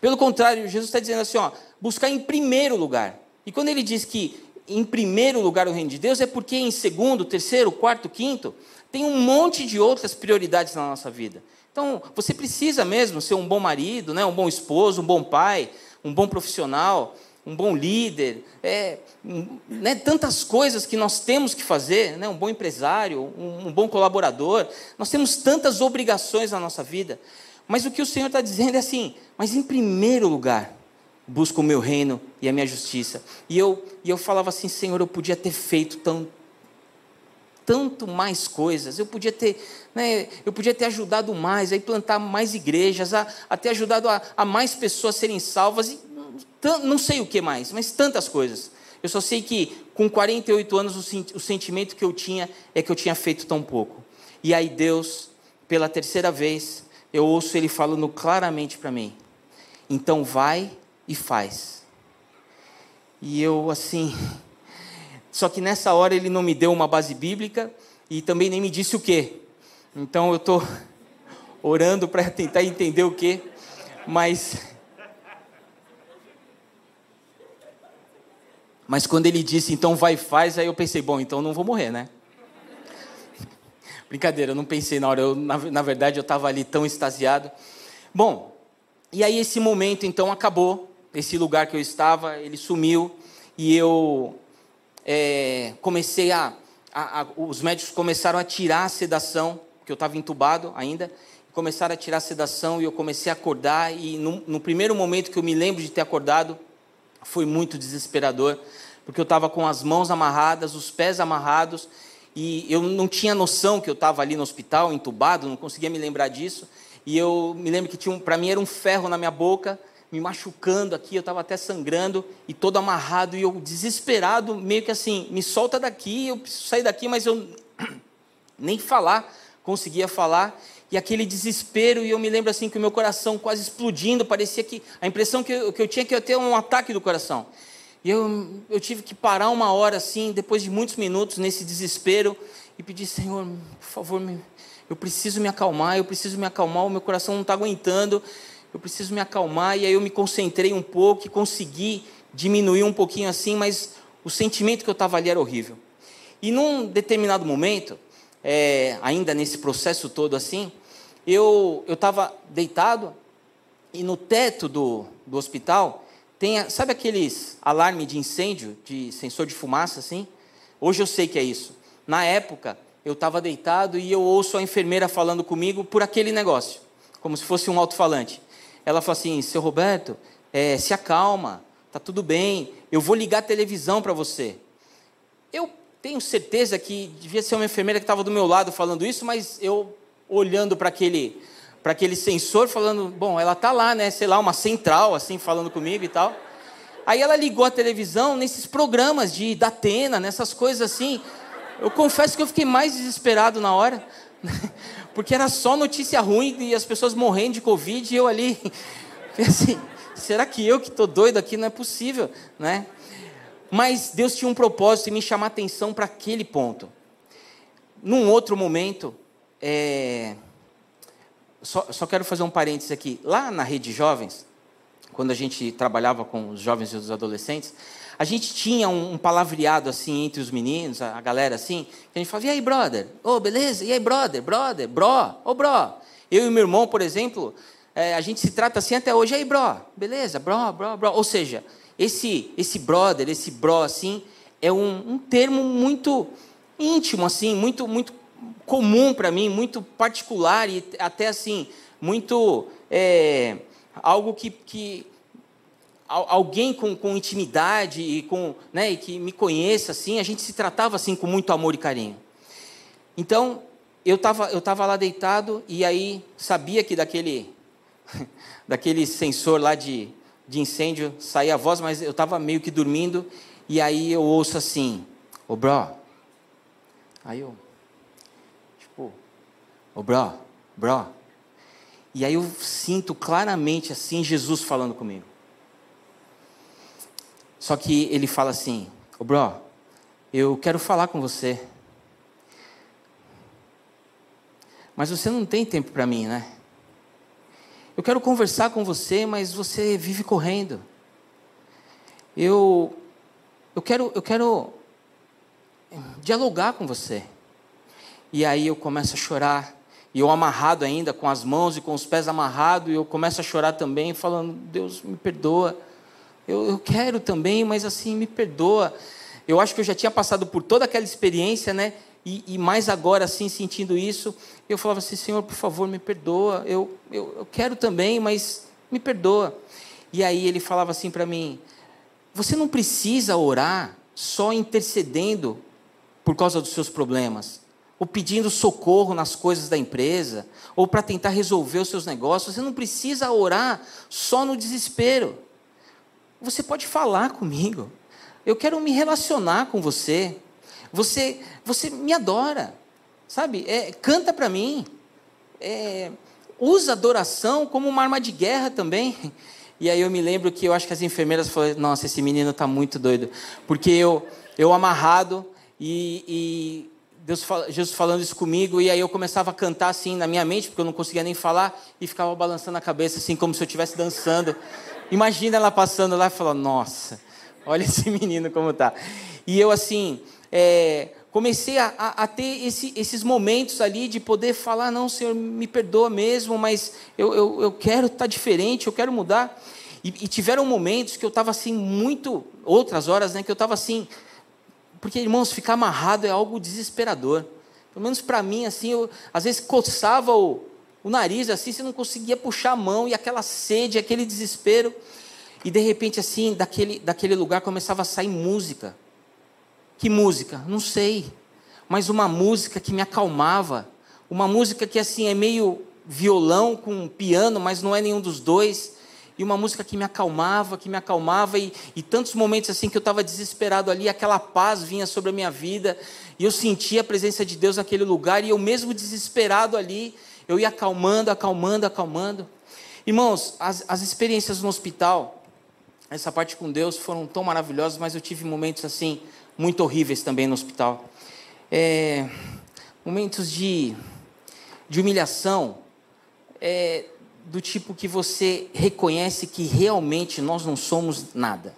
Pelo contrário, Jesus está dizendo assim: ó, buscar em primeiro lugar. E quando ele diz que em primeiro lugar o reino de Deus, é porque em segundo, terceiro, quarto, quinto, tem um monte de outras prioridades na nossa vida. Então, você precisa mesmo ser um bom marido, né, um bom esposo, um bom pai, um bom profissional, um bom líder, é, né, tantas coisas que nós temos que fazer, né, um bom empresário, um, um bom colaborador. Nós temos tantas obrigações na nossa vida. Mas o que o Senhor está dizendo é assim: mas em primeiro lugar, busca o meu reino e a minha justiça. E eu, e eu falava assim, Senhor, eu podia ter feito tão, tanto mais coisas. Eu podia ter, né, eu podia ter ajudado mais, a implantar mais igrejas, a, a ter ajudado a, a mais pessoas serem salvas, e, não sei o que mais, mas tantas coisas. Eu só sei que com 48 anos o, sentimento que eu tinha é que eu tinha feito tão pouco. E aí Deus, pela terceira vez, eu ouço Ele falando claramente para mim. Então vai e faz. E eu, assim. Só que nessa hora ele não me deu uma base bíblica e também nem me disse o quê. Então eu estou orando para tentar entender o quê. Mas. Mas quando ele disse, então vai faz, aí eu pensei, bom, então não vou morrer, né? Brincadeira, eu não pensei na hora. Eu, na, na verdade, eu estava ali tão extasiado. Bom, e aí esse momento então acabou. Esse lugar que eu estava, ele sumiu e eu é, comecei a, a, a, Os médicos começaram a tirar a sedação, que eu estava entubado ainda. Começaram a tirar a sedação e eu comecei a acordar. E no, no primeiro momento que eu me lembro de ter acordado, foi muito desesperador, porque eu estava com as mãos amarradas, os pés amarrados e eu não tinha noção que eu estava ali no hospital, entubado, não conseguia me lembrar disso. E eu me lembro que tinha um, para mim era um ferro na minha boca, me machucando aqui, eu estava até sangrando e todo amarrado e eu desesperado, meio que assim, me solta daqui, eu preciso sair daqui, mas eu nem falar conseguia falar e aquele desespero e eu me lembro assim que o meu coração quase explodindo, parecia que a impressão que eu, que eu tinha que eu ter um ataque do coração. E eu, eu tive que parar uma hora assim, depois de muitos minutos, nesse desespero, e pedir, Senhor, por favor, me, eu preciso me acalmar, eu preciso me acalmar, o meu coração não está aguentando, eu preciso me acalmar. E aí eu me concentrei um pouco e consegui diminuir um pouquinho assim, mas o sentimento que eu estava ali era horrível. E num determinado momento, é, ainda nesse processo todo assim, eu estava deitado e no teto do, do hospital tem, sabe aqueles alarme de incêndio, de sensor de fumaça, assim? Hoje eu sei que é isso. Na época, eu estava deitado e eu ouço a enfermeira falando comigo por aquele negócio, como se fosse um alto-falante. Ela falou assim: seu Roberto, é, se acalma, tá tudo bem, eu vou ligar a televisão para você. Eu tenho certeza que devia ser uma enfermeira que estava do meu lado falando isso, mas eu olhando para aquele para aquele sensor falando, bom, ela tá lá, né, sei lá, uma central assim falando comigo e tal. Aí ela ligou a televisão nesses programas de da Atena, nessas coisas assim. Eu confesso que eu fiquei mais desesperado na hora, porque era só notícia ruim e as pessoas morrendo de covid e eu ali assim, será que eu que tô doido aqui não é possível, né? Mas Deus tinha um propósito em me chamar atenção para aquele ponto. Num outro momento, é, só, só quero fazer um parênteses aqui. Lá na Rede Jovens, quando a gente trabalhava com os jovens e os adolescentes, a gente tinha um, um palavreado assim entre os meninos, a, a, galera assim, que a gente falava, e aí, brother? Ô, oh, beleza? E aí, brother? Brother? Bro? Ô, oh, bro? Eu e meu irmão, por exemplo, é, a gente se trata assim até hoje, e aí, bro? Beleza? Bro, bro, bro. Ou seja, esse, esse brother, esse bro, assim, é um, um termo muito íntimo, assim, muito, muito comum para mim, muito particular e até assim, muito. É, algo que, que alguém com, com, intimidade e com né, e que me conheça assim a gente se tratava assim com muito amor e carinho então eu estava eu tava lá deitado e aí sabia que daquele daquele sensor lá de, de incêndio saía a voz mas eu estava meio que dormindo e aí eu ouço assim ô bro aí eu Ô, bro, bro. E aí eu sinto claramente assim Jesus falando comigo. Só que ele fala assim: Ô, bro, eu quero falar com você. Mas você não tem tempo para mim, né? Eu quero conversar com você, mas você vive correndo. Eu eu quero eu quero dialogar com você. E aí eu começo a chorar e eu amarrado ainda, com as mãos e com os pés amarrados, e eu começo a chorar também, falando: Deus, me perdoa. Eu, eu quero também, mas assim, me perdoa. Eu acho que eu já tinha passado por toda aquela experiência, né? E, e, mais agora, assim, sentindo isso, eu falava assim: Senhor, por favor, me perdoa. Eu, eu, eu quero também, mas me perdoa. E aí ele falava assim para mim: Você não precisa orar só intercedendo por causa dos seus problemas ou pedindo socorro nas coisas da empresa, ou para tentar resolver os seus negócios. Você não precisa orar só no desespero. Você pode falar comigo. Eu quero me relacionar com você. Você, você me adora, sabe? É, canta para mim. É, usa adoração como uma arma de guerra também. E aí eu me lembro que eu acho que as enfermeiras falaram: Nossa, esse menino está muito doido, porque eu eu amarrado e, e Deus, Jesus falando isso comigo, e aí eu começava a cantar assim na minha mente, porque eu não conseguia nem falar, e ficava balançando a cabeça assim, como se eu estivesse dançando. Imagina ela passando lá e falando: Nossa, olha esse menino como tá. E eu assim, é, comecei a, a, a ter esse, esses momentos ali de poder falar: não, Senhor, me perdoa mesmo, mas eu, eu, eu quero estar tá diferente, eu quero mudar. E, e tiveram momentos que eu estava assim, muito, outras horas, né, que eu estava assim, porque irmãos, ficar amarrado é algo desesperador. Pelo menos para mim, assim, eu às vezes coçava o, o nariz, assim, você não conseguia puxar a mão, e aquela sede, aquele desespero. E de repente, assim, daquele, daquele lugar começava a sair música. Que música? Não sei. Mas uma música que me acalmava. Uma música que, assim, é meio violão com piano, mas não é nenhum dos dois e uma música que me acalmava, que me acalmava, e, e tantos momentos assim que eu estava desesperado ali, aquela paz vinha sobre a minha vida, e eu sentia a presença de Deus naquele lugar, e eu mesmo desesperado ali, eu ia acalmando, acalmando, acalmando. Irmãos, as, as experiências no hospital, essa parte com Deus foram tão maravilhosas, mas eu tive momentos assim, muito horríveis também no hospital. É, momentos de, de humilhação, é, do tipo que você reconhece que realmente nós não somos nada.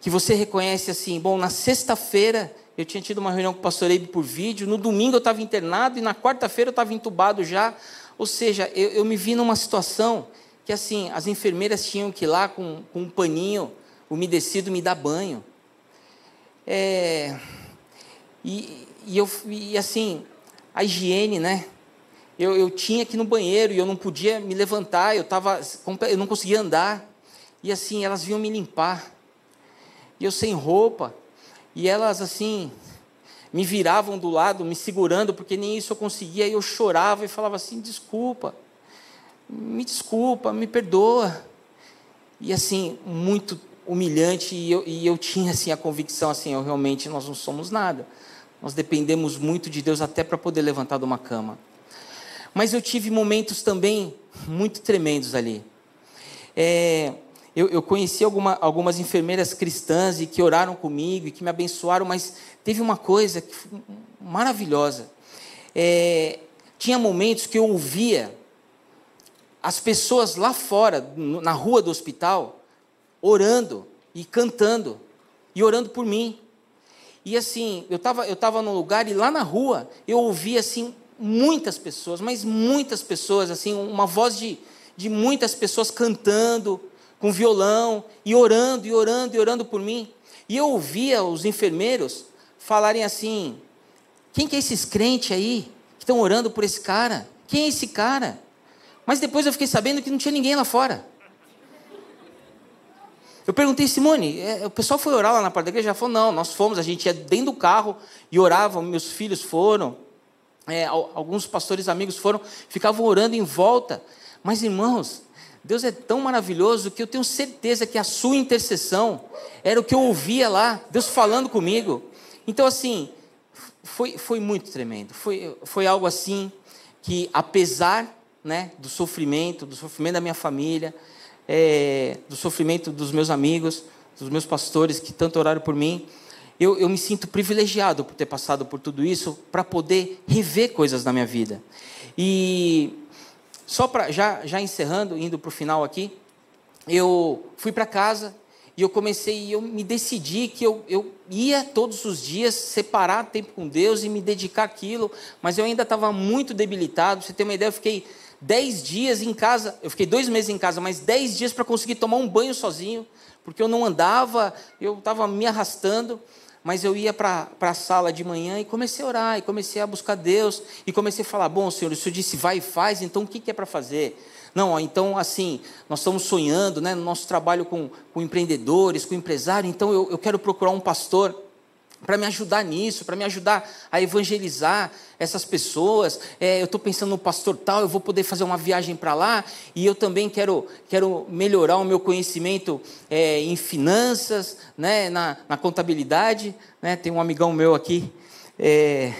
Que você reconhece assim, bom, na sexta-feira eu tinha tido uma reunião com o pastor Eibe por vídeo, no domingo eu estava internado e na quarta-feira eu estava entubado já. Ou seja, eu, eu, me vi numa situação que assim, as enfermeiras tinham que ir lá com, com um paninho umedecido me dar banho. É, e, e, eu, e assim, a higiene, né? Eu, eu tinha que ir no banheiro e eu não podia me levantar, eu, tava, eu não conseguia andar. E assim, elas vinham me limpar. E eu sem roupa. E elas assim, me viravam do lado, me segurando, porque nem isso eu conseguia. E eu chorava e falava assim: desculpa, me desculpa, me perdoa. E assim, muito humilhante. E eu, e eu tinha assim a convicção: assim, eu realmente nós não somos nada. Nós dependemos muito de Deus até para poder levantar de uma cama. Mas eu tive momentos também muito tremendos ali. É, eu, eu, conheci alguma, algumas enfermeiras cristãs e que oraram comigo e que me abençoaram, mas teve uma coisa maravilhosa. É, tinha momentos que eu ouvia as pessoas lá fora, na rua do hospital, orando e cantando e orando por mim. E assim, eu estava eu tava num lugar e lá na rua eu ouvia assim muitas pessoas, mas muitas pessoas, assim, uma voz de, de muitas pessoas cantando, com violão, e orando, e orando, e orando por mim. E eu ouvia os enfermeiros falarem assim: quem que é esses crentes aí que estão orando por esse cara? Quem é esse cara? Mas depois eu fiquei sabendo que não tinha ninguém lá fora. Eu perguntei, Simone, é, o pessoal foi orar lá na porta da igreja? Ela falou, não, nós fomos, a gente ia dentro do carro e orava, meus filhos foram é, alguns pastores amigos foram, ficavam orando em volta. Mas, irmãos, Deus é tão maravilhoso que eu tenho certeza que a sua intercessão era o que eu ouvia lá, Deus falando comigo. Então, assim, foi, foi muito tremendo. Foi, foi algo assim que, apesar né, do sofrimento, do sofrimento da minha família, é, do sofrimento dos meus amigos, dos meus pastores que tanto oraram por mim, eu, eu me sinto privilegiado por ter passado por tudo isso para poder rever coisas na minha vida. E só para já, já encerrando, indo para o final aqui, eu fui para casa e eu comecei, eu me decidi que eu, eu ia todos os dias separar tempo com Deus e me dedicar àquilo, mas eu ainda estava muito debilitado. Você ter uma ideia, eu fiquei dez dias em casa, eu fiquei dois meses em casa, mas dez dias para conseguir tomar um banho sozinho, porque eu não andava, eu estava me arrastando mas eu ia para a sala de manhã e comecei a orar, e comecei a buscar Deus, e comecei a falar: bom, Senhor, o Senhor disse vai e faz, então o que, que é para fazer? Não, ó, então assim, nós estamos sonhando, né, no nosso trabalho com, com empreendedores, com empresários, então eu, eu quero procurar um pastor para me ajudar nisso, para me ajudar a evangelizar essas pessoas. É, eu estou pensando no pastor tal, eu vou poder fazer uma viagem para lá e eu também quero, quero melhorar o meu conhecimento é, em finanças, né, na, na contabilidade. Né, tem um amigão meu aqui. É,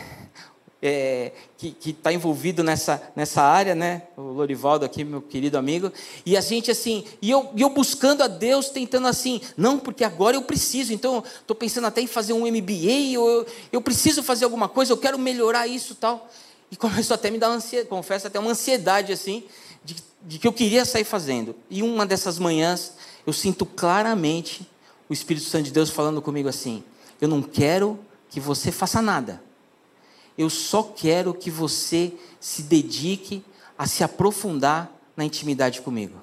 é, que está envolvido nessa, nessa área, né? O Lorivaldo aqui, meu querido amigo. E a gente assim, e eu, eu buscando a Deus, tentando assim, não, porque agora eu preciso, então estou pensando até em fazer um MBA, ou eu, eu preciso fazer alguma coisa, eu quero melhorar isso tal. E começou até a me dar ansiedade, confesso, até uma ansiedade assim, de, de que eu queria sair fazendo. E uma dessas manhãs, eu sinto claramente o Espírito Santo de Deus falando comigo assim: eu não quero que você faça nada. Eu só quero que você se dedique a se aprofundar na intimidade comigo.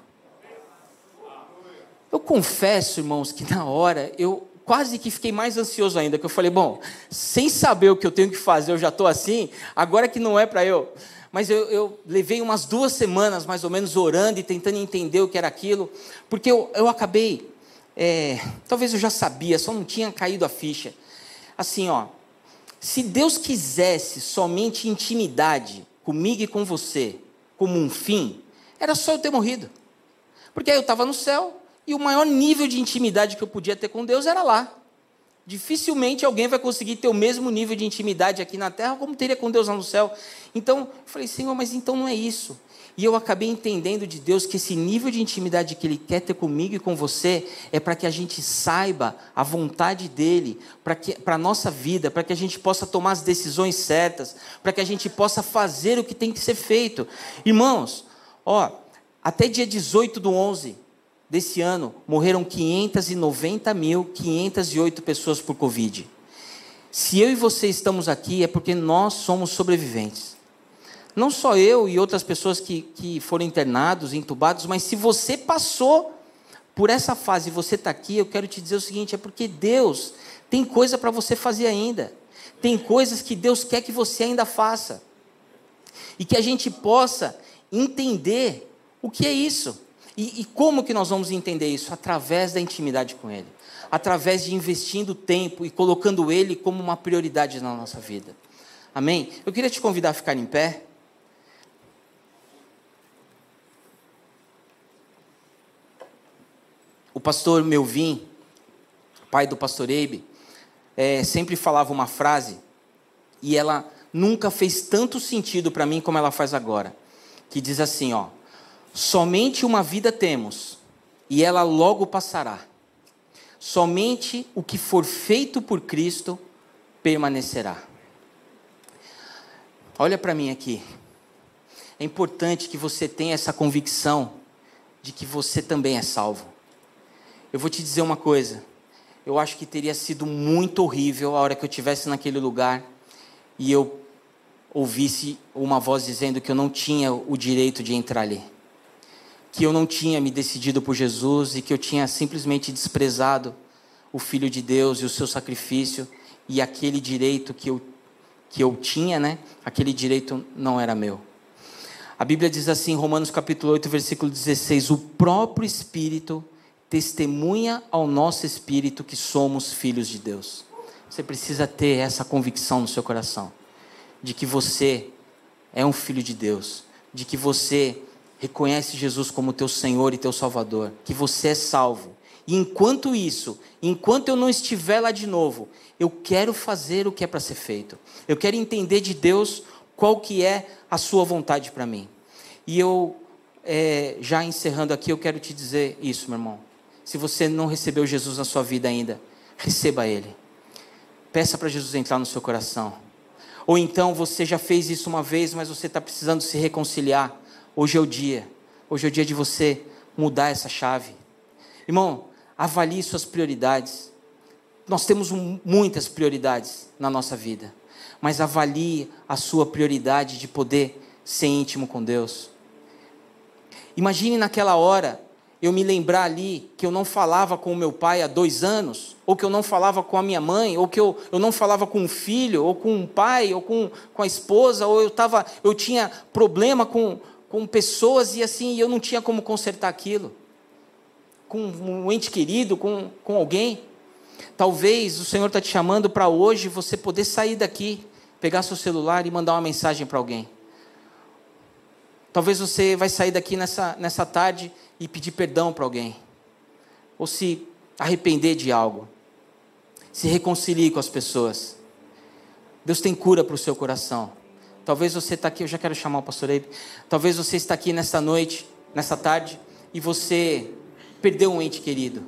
Eu confesso, irmãos, que na hora eu quase que fiquei mais ansioso ainda, que eu falei, bom, sem saber o que eu tenho que fazer, eu já estou assim, agora que não é para eu. Mas eu, eu, levei umas duas semanas, mais ou menos, orando e tentando entender o que era aquilo, porque eu, eu acabei, é, talvez eu já sabia, só não tinha caído a ficha. Assim, ó, se Deus quisesse somente intimidade comigo e com você, como um fim, era só eu ter morrido. Porque aí eu estava no céu e o maior nível de intimidade que eu podia ter com Deus era lá. Dificilmente alguém vai conseguir ter o mesmo nível de intimidade aqui na terra como teria com Deus lá no céu. Então, eu falei, Senhor, mas então não é isso. E eu acabei entendendo de Deus que esse nível de intimidade que Ele quer ter comigo e com você é para que a gente saiba a vontade dEle para a nossa vida, para que a gente possa tomar as decisões certas, para que a gente possa fazer o que tem que ser feito. Irmãos, ó, até dia 18 do 11 desse ano, morreram 590.508 pessoas por Covid. Se eu e você estamos aqui, é porque nós somos sobreviventes. Não só eu e outras pessoas que, que foram internados, entubados, mas se você passou por essa fase e você está aqui, eu quero te dizer o seguinte: é porque Deus tem coisa para você fazer ainda. Tem coisas que Deus quer que você ainda faça. E que a gente possa entender o que é isso. E, e, como que nós vamos entender isso? Através da intimidade com Ele. Através de investindo tempo e colocando Ele como uma prioridade na nossa vida. Amém? Eu queria te convidar a ficar em pé. Pastor Melvin, pai do pastor Eibe, é, sempre falava uma frase e ela nunca fez tanto sentido para mim como ela faz agora, que diz assim, ó: somente uma vida temos e ela logo passará. Somente o que for feito por Cristo permanecerá. Olha para mim aqui. É importante que você tenha essa convicção de que você também é salvo. Eu vou te dizer uma coisa. Eu acho que teria sido muito horrível a hora que eu estivesse naquele lugar e eu ouvisse uma voz dizendo que eu não tinha o direito de entrar ali. Que eu não tinha me decidido por Jesus e que eu tinha simplesmente desprezado o Filho de Deus e o seu sacrifício e aquele direito que eu, que eu tinha, né? Aquele direito não era meu. A Bíblia diz assim, Romanos capítulo 8, versículo 16: O próprio Espírito testemunha ao nosso espírito que somos filhos de Deus. Você precisa ter essa convicção no seu coração de que você é um filho de Deus, de que você reconhece Jesus como teu Senhor e teu Salvador, que você é salvo. E enquanto isso, enquanto eu não estiver lá de novo, eu quero fazer o que é para ser feito. Eu quero entender de Deus qual que é a sua vontade para mim. E eu, é, já encerrando aqui, eu quero te dizer isso, meu irmão. Se você não recebeu Jesus na sua vida ainda, receba Ele. Peça para Jesus entrar no seu coração. Ou então você já fez isso uma vez, mas você está precisando se reconciliar. Hoje é o dia. Hoje é o dia de você mudar essa chave. Irmão, avalie suas prioridades. Nós temos muitas prioridades na nossa vida, mas avalie a sua prioridade de poder ser íntimo com Deus. Imagine naquela hora eu me lembrar ali que eu não falava com o meu pai há dois anos, ou que eu não falava com a minha mãe, ou que eu, eu não falava com um filho, ou com um pai, ou com, com a esposa, ou eu, tava, eu tinha problema com, com pessoas e assim eu não tinha como consertar aquilo. Com um ente querido, com, com alguém. Talvez o Senhor está te chamando para hoje você poder sair daqui, pegar seu celular e mandar uma mensagem para alguém. Talvez você vai sair daqui nessa, nessa tarde e pedir perdão para alguém, ou se arrepender de algo, se reconcilie com as pessoas. Deus tem cura para o seu coração. Talvez você está aqui, eu já quero chamar o pastor Eibe. Talvez você está aqui nessa noite, nessa tarde, e você perdeu um ente querido.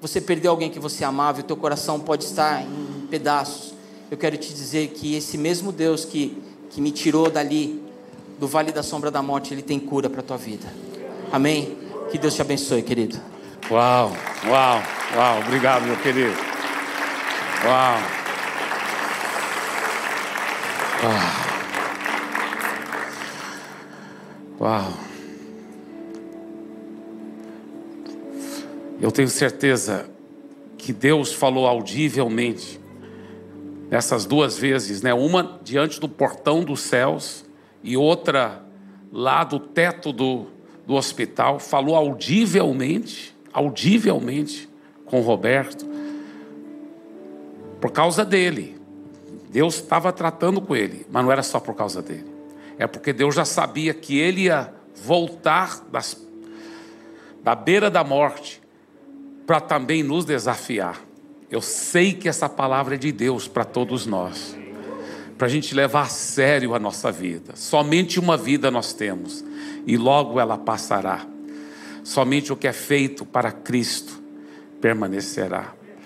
Você perdeu alguém que você amava e o teu coração pode estar em pedaços. Eu quero te dizer que esse mesmo Deus que, que me tirou dali, do vale da sombra da morte, Ele tem cura para a tua vida. Amém? Que Deus te abençoe, querido. Uau, uau, uau. Obrigado, meu querido. Uau. Uau. Uau. Eu tenho certeza que Deus falou audivelmente nessas duas vezes, né? Uma diante do portão dos céus e outra lá do teto do, do hospital, falou audivelmente, audivelmente com Roberto, por causa dele. Deus estava tratando com ele, mas não era só por causa dele. É porque Deus já sabia que ele ia voltar das, da beira da morte para também nos desafiar. Eu sei que essa palavra é de Deus para todos nós, para a gente levar a sério a nossa vida. Somente uma vida nós temos e logo ela passará. Somente o que é feito para Cristo permanecerá.